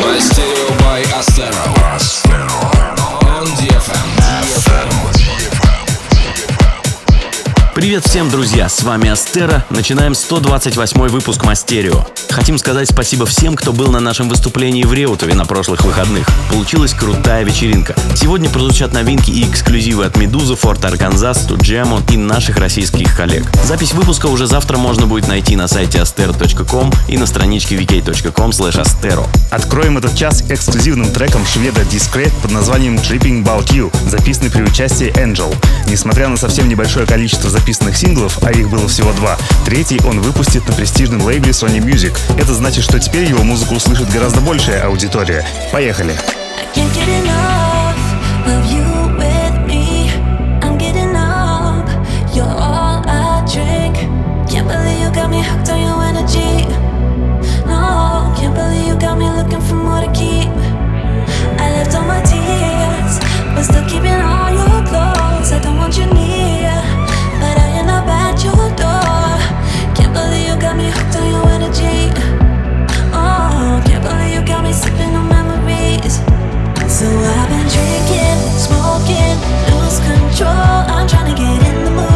Мастерио by Astero. Привет всем, друзья! С вами Астера. Начинаем 128 выпуск Мастерио. Хотим сказать спасибо всем, кто был на нашем выступлении в Реутове на прошлых выходных. Получилась крутая вечеринка. Сегодня прозвучат новинки и эксклюзивы от Медузы, Форт Арканзас, Туджемо и наших российских коллег. Запись выпуска уже завтра можно будет найти на сайте astero.com и на страничке vk.com astero. Откроем этот час эксклюзивным треком шведа Discret под названием Tripping About You, записанный при участии Angel. Несмотря на совсем небольшое количество записанных синглов, а их было всего два, третий он выпустит на престижном лейбле Sony Music. Это значит, что теперь его музыку услышит гораздо большая аудитория. Поехали! Still keeping all your clothes. I don't want you near, end up at your door. Can't believe you got me hooked on your energy. Oh, can't believe you got me sipping on memories. So I've been drinking, smoking, lose control. I'm trying to get in the mood,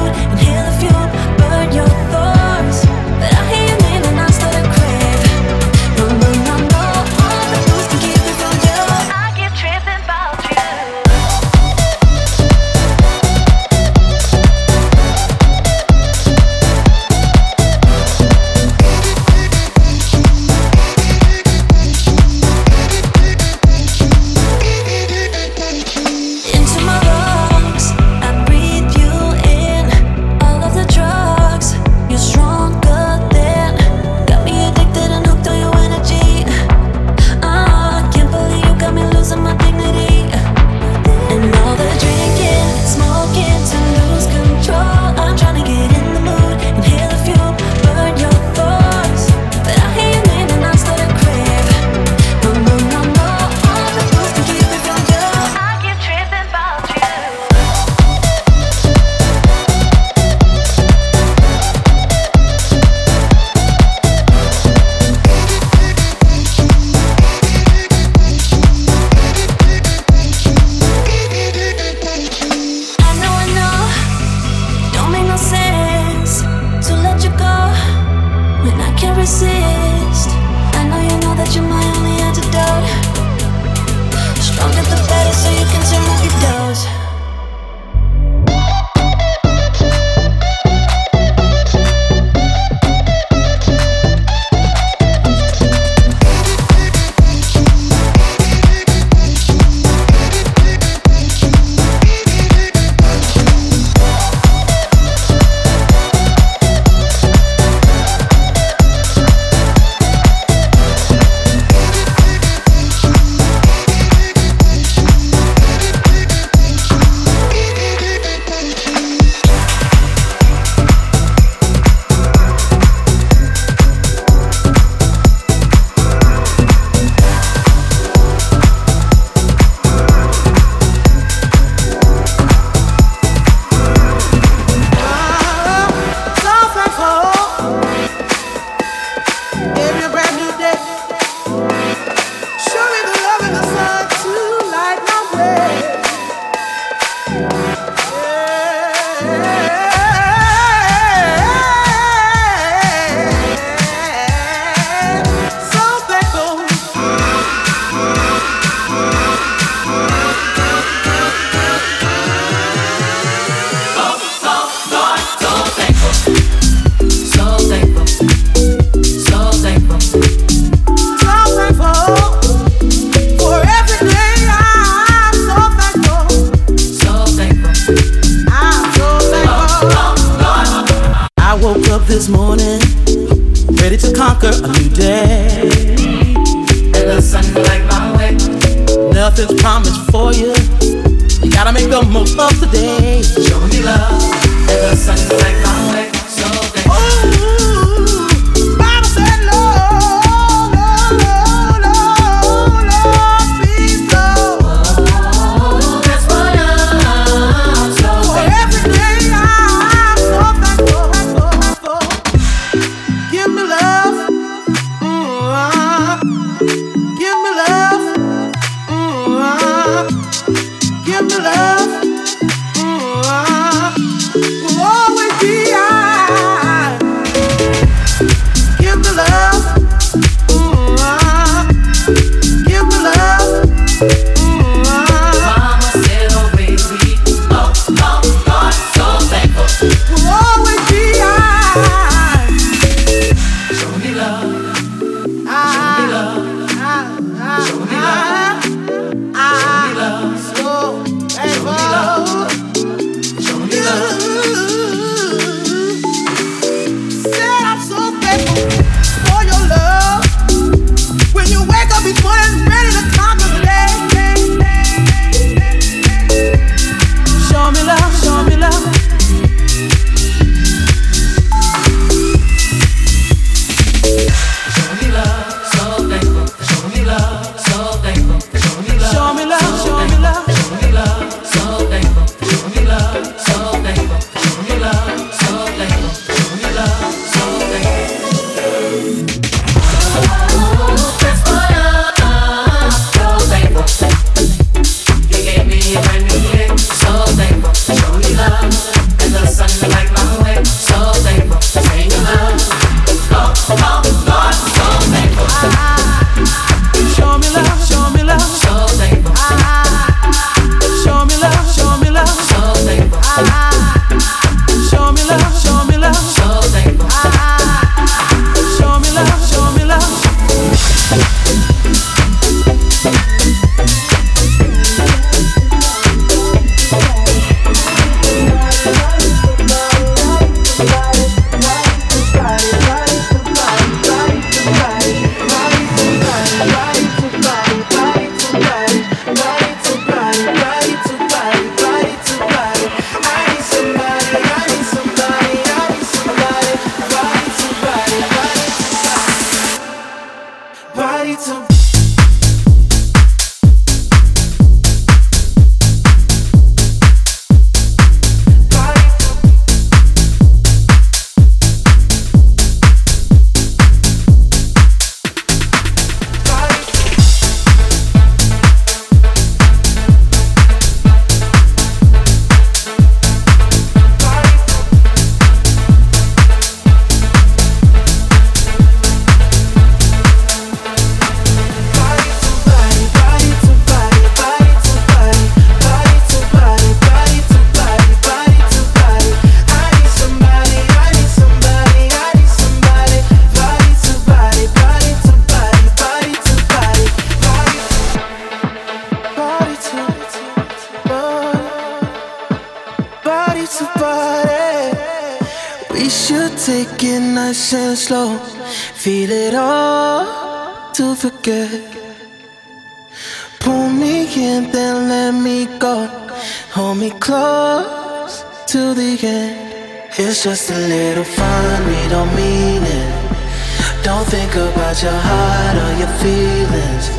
inside your heart, all your feelings.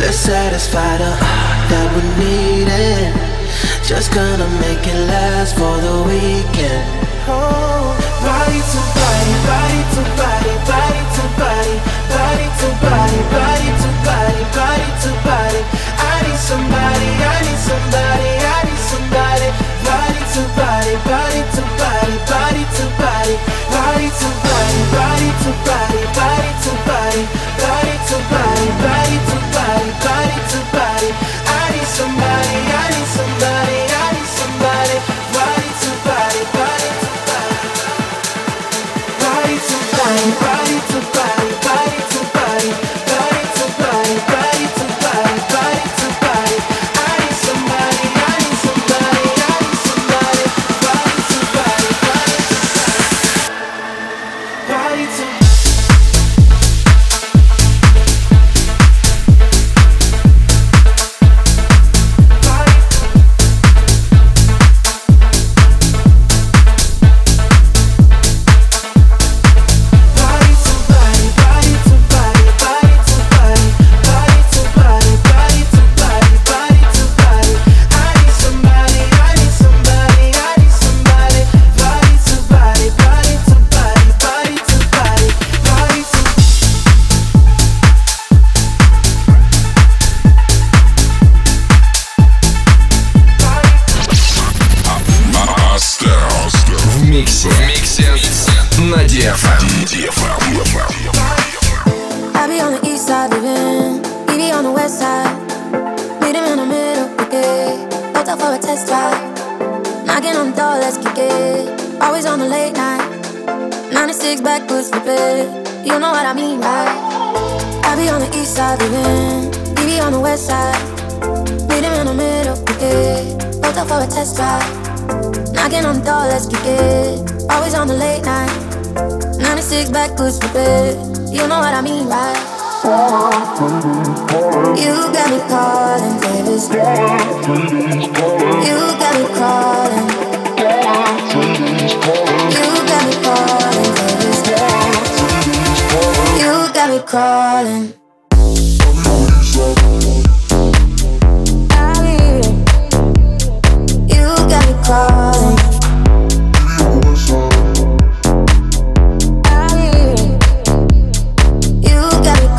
Let's satisfy the art that we're needing. Just gonna make it last for the weekend. Oh, body to body, body to body, body to body, body to body, body to body, body to body. I need somebody, I need somebody, I need somebody. Body to body, body to body, body to body, body to body, body to body.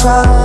side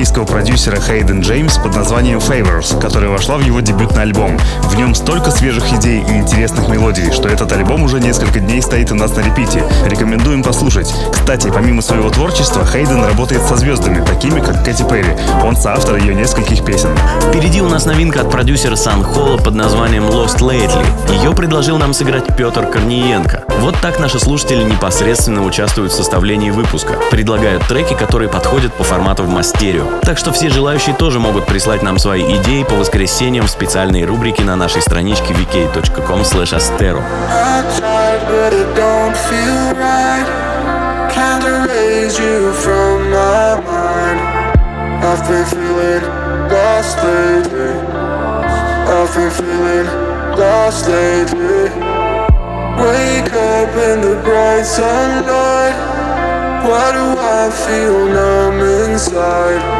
австралийского продюсера Хейден Джеймс под названием Favors, которая вошла в его дебютный альбом. В нем столько свежих идей и интересных мелодий, что этот альбом уже несколько дней стоит у нас на репите. Рекомендуем послушать. Кстати, помимо своего творчества, Хейден работает со звездами, такими как Кэти Перри. Он соавтор ее нескольких песен. Впереди у нас новинка от продюсера Сан Холла под названием Lost Lately. Ее предложил нам сыграть Петр Корниенко. Вот так наши слушатели непосредственно участвуют в составлении выпуска. Предлагают треки, которые подходят по формату в мастерио. Так что все желающие тоже могут прислать нам свои идеи по воскресеньям в специальной рубрике на нашей страничке vk.com. Wake up in the bright sunlight. Why do I feel numb inside?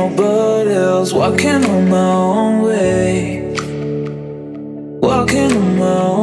nobody else, walking on my own way. Walking on my own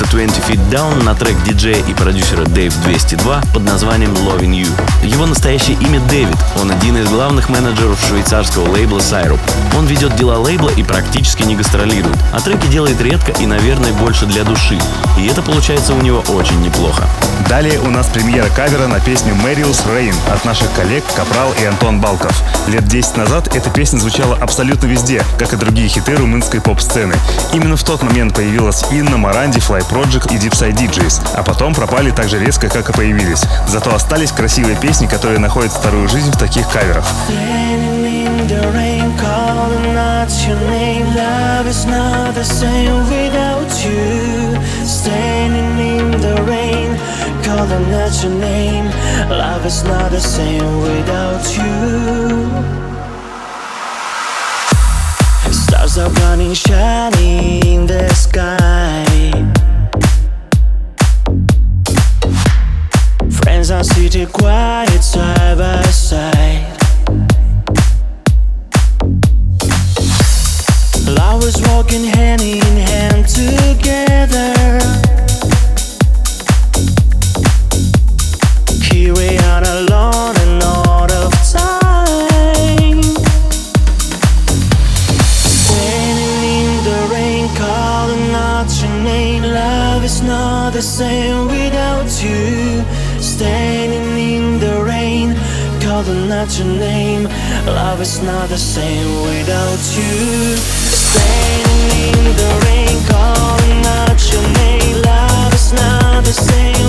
проекта 20 Feet Down на трек диджея и продюсера Dave 202 под названием Loving You. Его настоящее имя Дэвид, он один из главных менеджеров швейцарского лейбла Syrup. Он ведет дела лейбла и практически не гастролирует, а треки делает редко и, наверное, больше для души. И это получается у него очень неплохо. Далее у нас премьера кавера на песню «Мэриус Рейн» от наших коллег Капрал и Антон Балков. Лет 10 назад эта песня звучала абсолютно везде, как и другие хиты румынской поп-сцены. Именно в тот момент появилась Инна, Маранди, Fly Project и Deep Side DJs, а потом пропали так же резко, как и появились. Зато остались красивые песни, которые находят вторую жизнь в таких каверах. the rain calling out your name. Love is not the same without you. Standing in the rain calling out your name. Love is not the same without you. Stars are burning shining in the sky. Friends are sitting quiet side by side. Lovers walking hand in hand together. Here we are alone and out of time. Standing in the rain, calling out your name. Love is not the same without you. Standing in the rain, calling out your name. Love is not the same without you. Standing in the rain, calling out your name. Love is not the same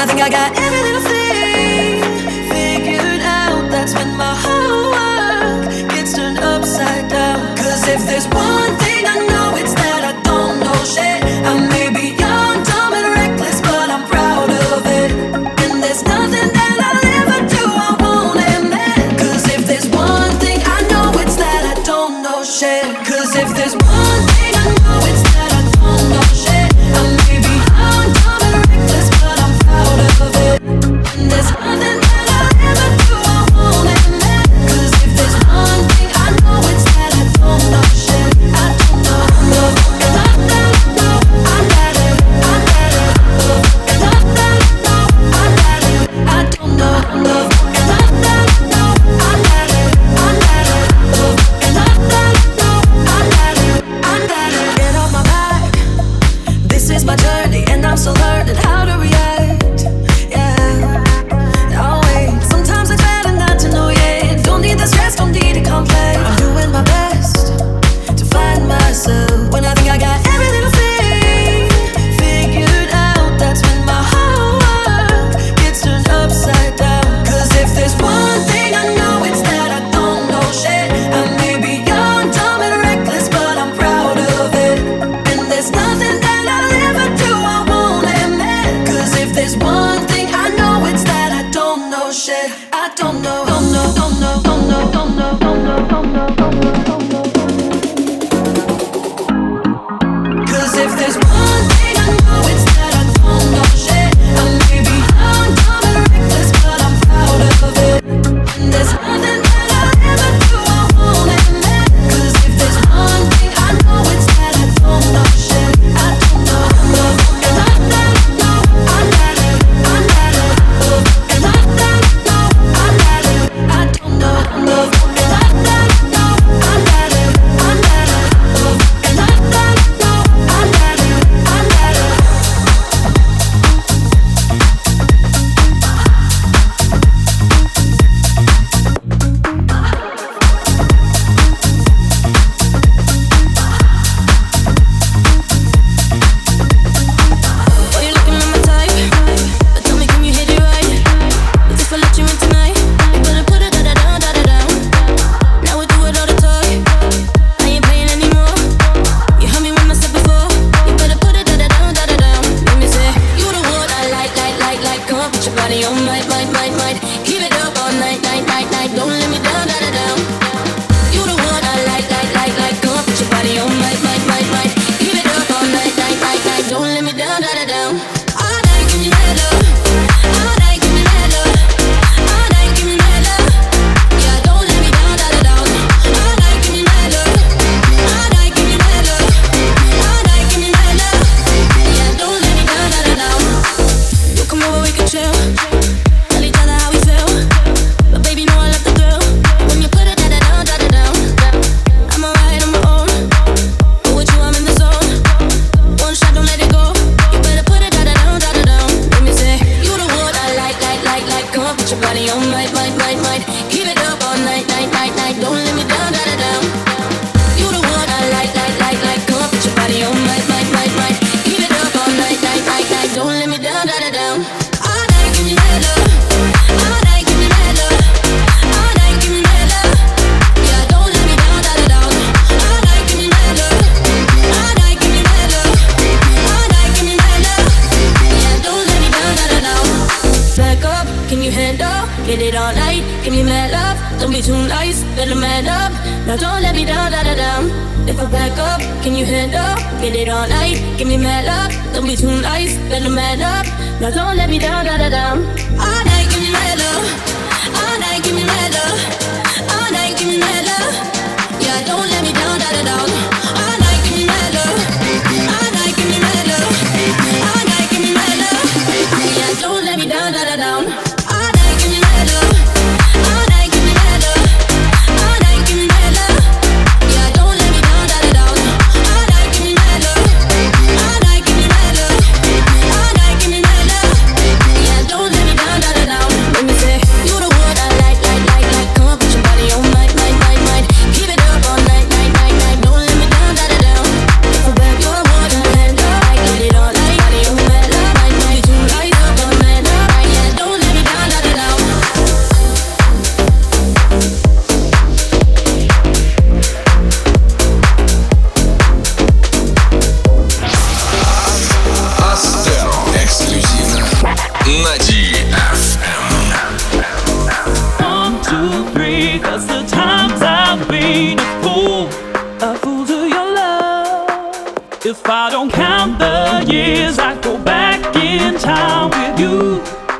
I think I got every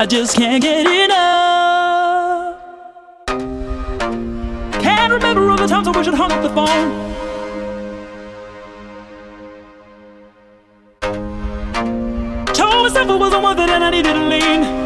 I just can't get enough. Can't remember all the times I wish I'd hung up the phone. Told myself it wasn't worth it, and I needed to lean.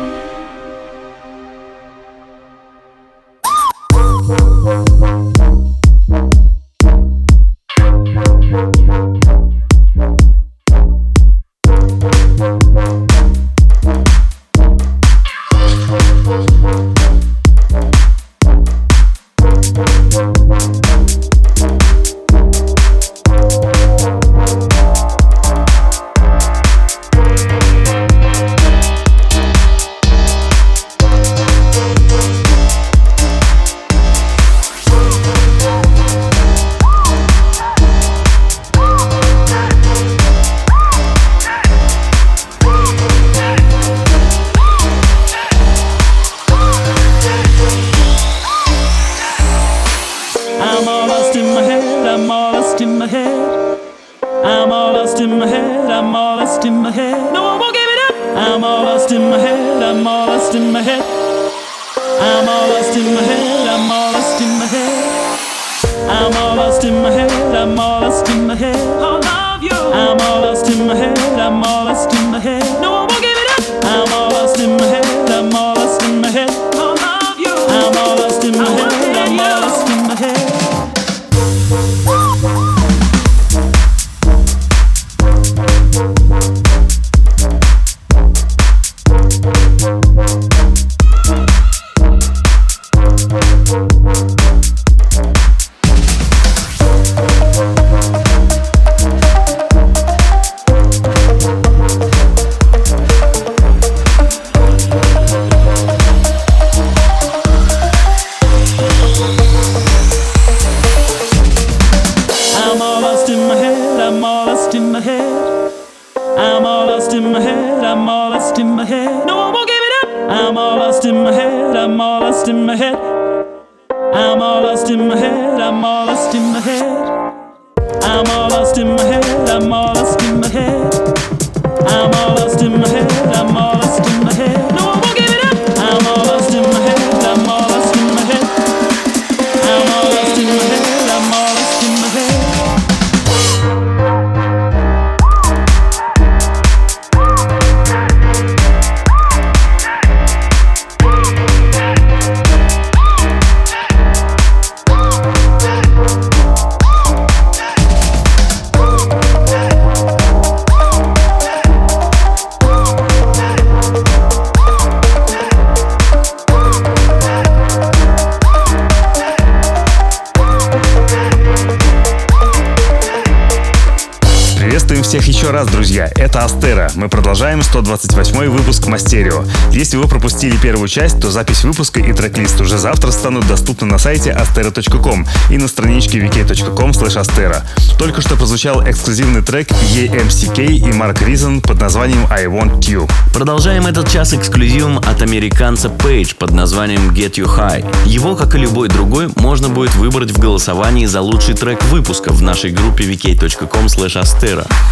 первую часть, то запись выпуска и трек-лист уже завтра станут доступны на сайте astera.com и на страничке vk.com astera. Только что прозвучал эксклюзивный трек EMCK и Mark Reason под названием I Want You. Продолжаем этот час эксклюзивом от американца Page под названием Get You High. Его, как и любой другой, можно будет выбрать в голосовании за лучший трек выпуска в нашей группе vk.com.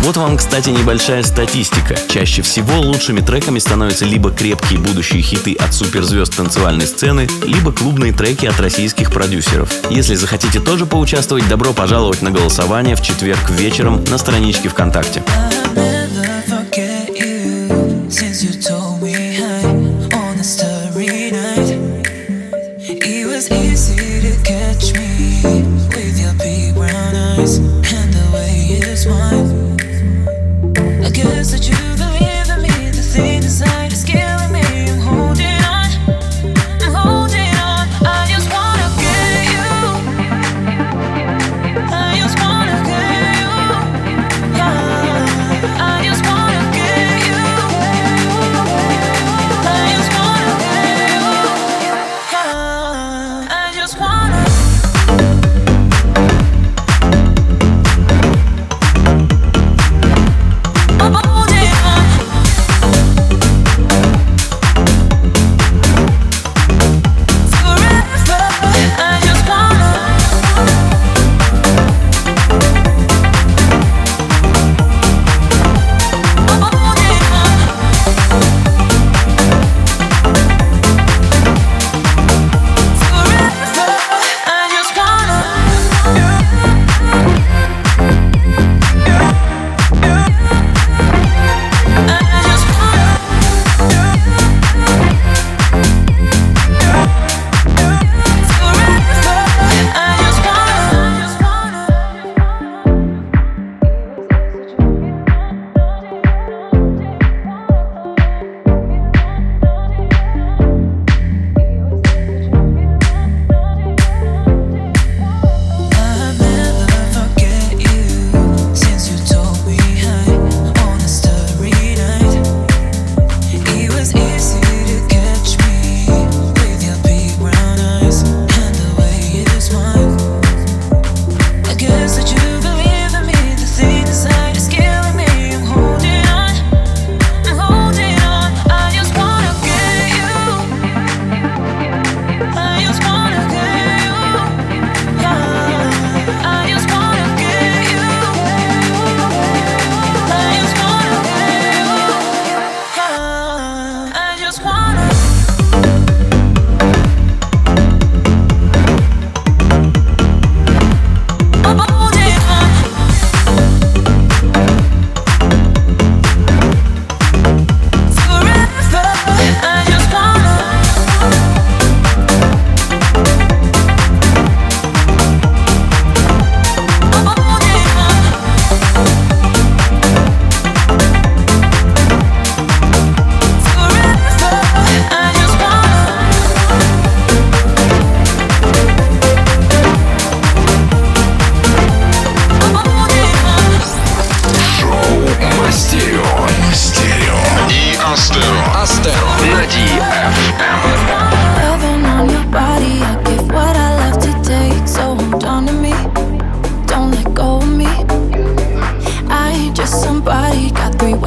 Вот вам, кстати, небольшая статистика. Чаще всего лучшими треками становятся либо крепкие будущие хиты от суперзвезд танцевальной сцены, либо клубные треки от российских продюсеров. Если захотите тоже поучаствовать, добро пожаловать на голосование в четверг вечером на страничке ВКонтакте.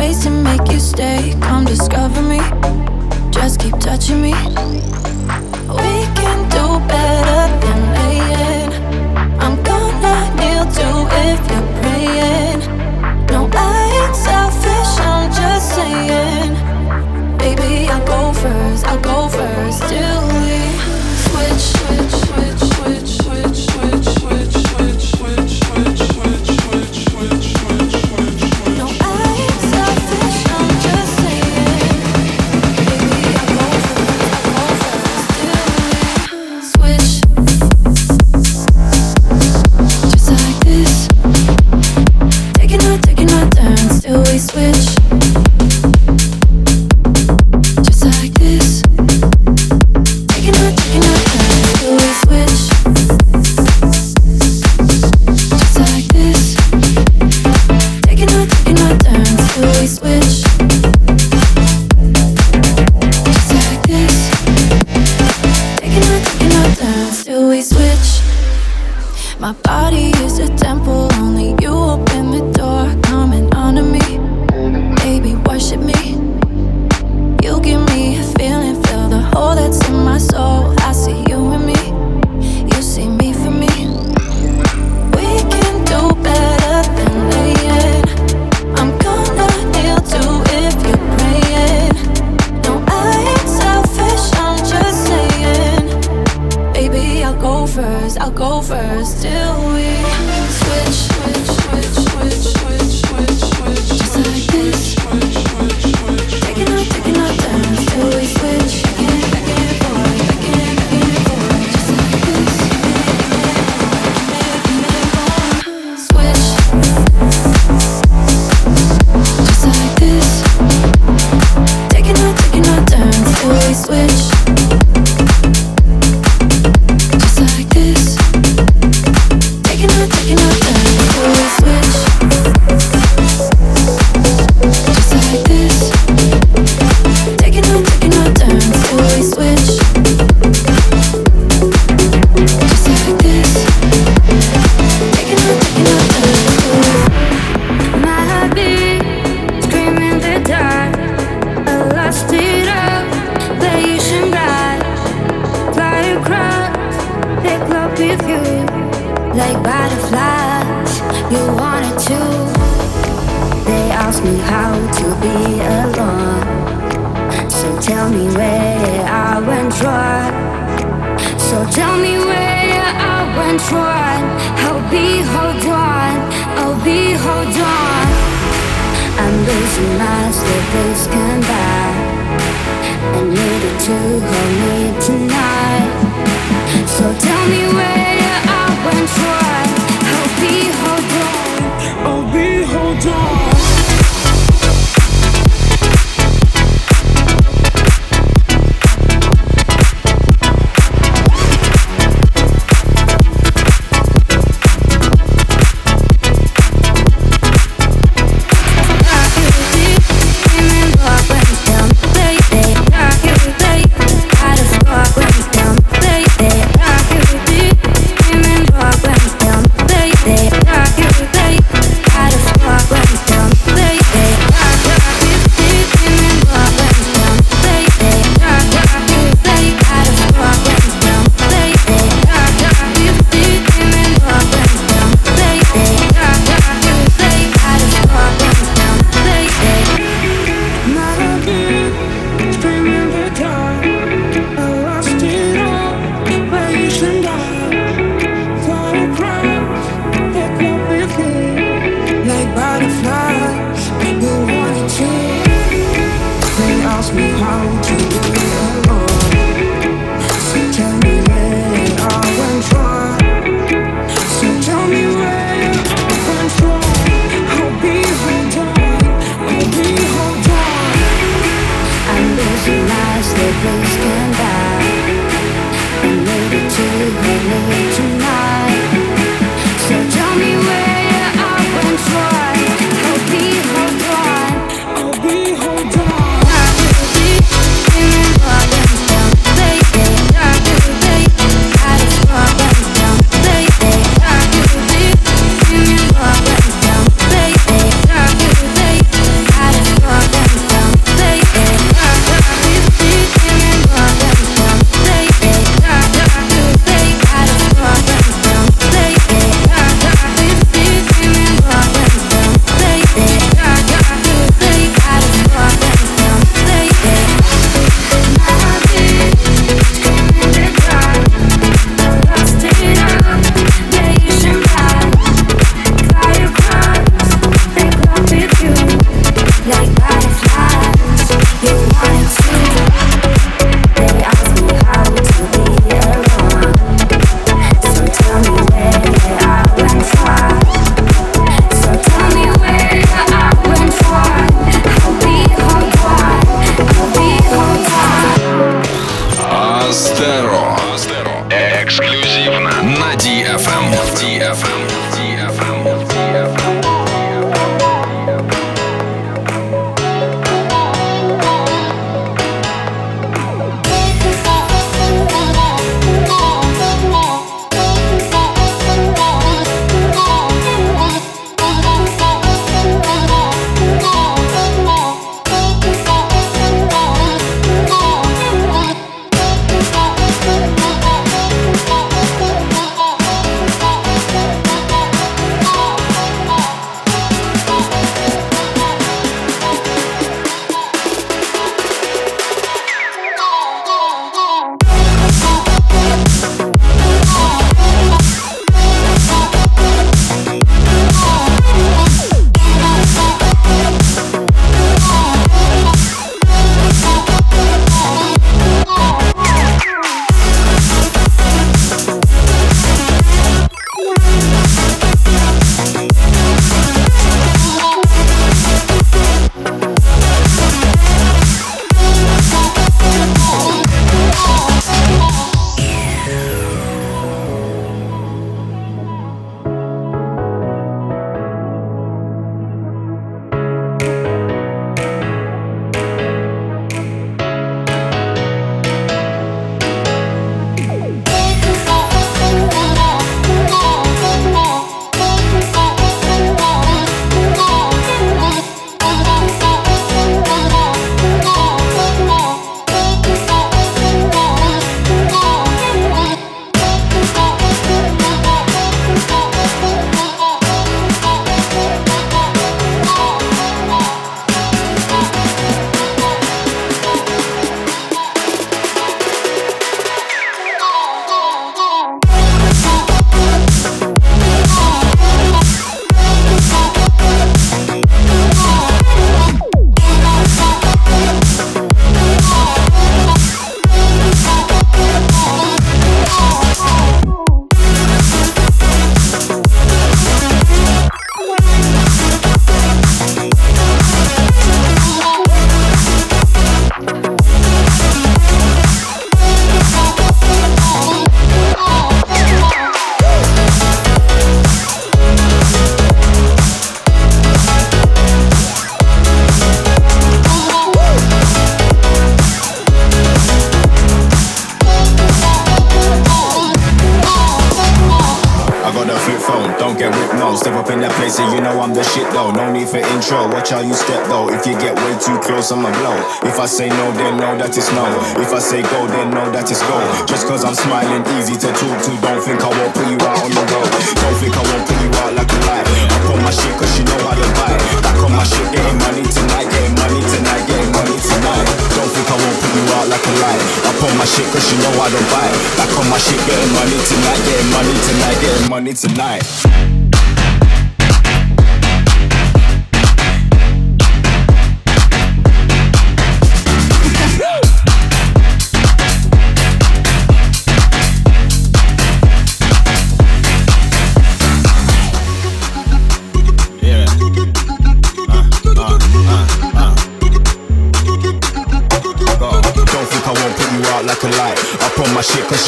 ways to make you stay. Come discover me. Just keep touching me. We can do better than laying. I'm gonna kneel to if you're praying. No, I ain't selfish. I'm just saying. Baby, I'll go first. I'll go first.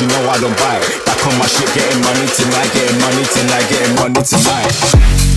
You know I don't buy. Back on my shit, getting money tonight, getting money tonight, getting money. Tonight.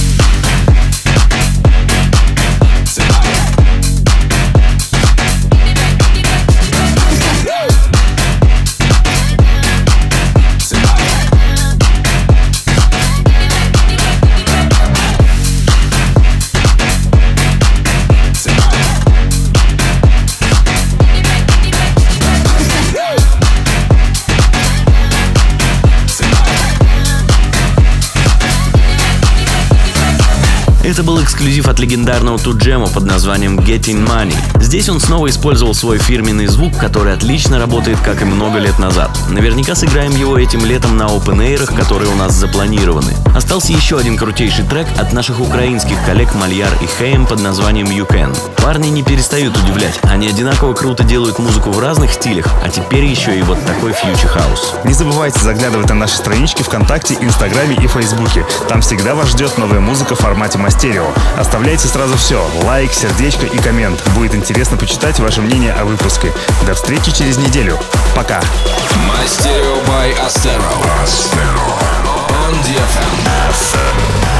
Это был эксклюзив от легендарного Tujamo под названием Getting Money. Здесь он снова использовал свой фирменный звук, который отлично работает, как и много лет назад. Наверняка сыграем его этим летом на open air ах, которые у нас запланированы. Остался еще один крутейший трек от наших украинских коллег Мальяр и Хейм под названием You Can. Парни не перестают удивлять. Они одинаково круто делают музыку в разных стилях, а теперь еще и вот такой future house. Не забывайте заглядывать на наши странички ВКонтакте, Инстаграме и Фейсбуке. Там всегда вас ждет новая музыка в формате Astero. Оставляйте сразу все. Лайк, сердечко и коммент. Будет интересно почитать ваше мнение о выпуске. До встречи через неделю. Пока. Stereo by Astero. On DFM.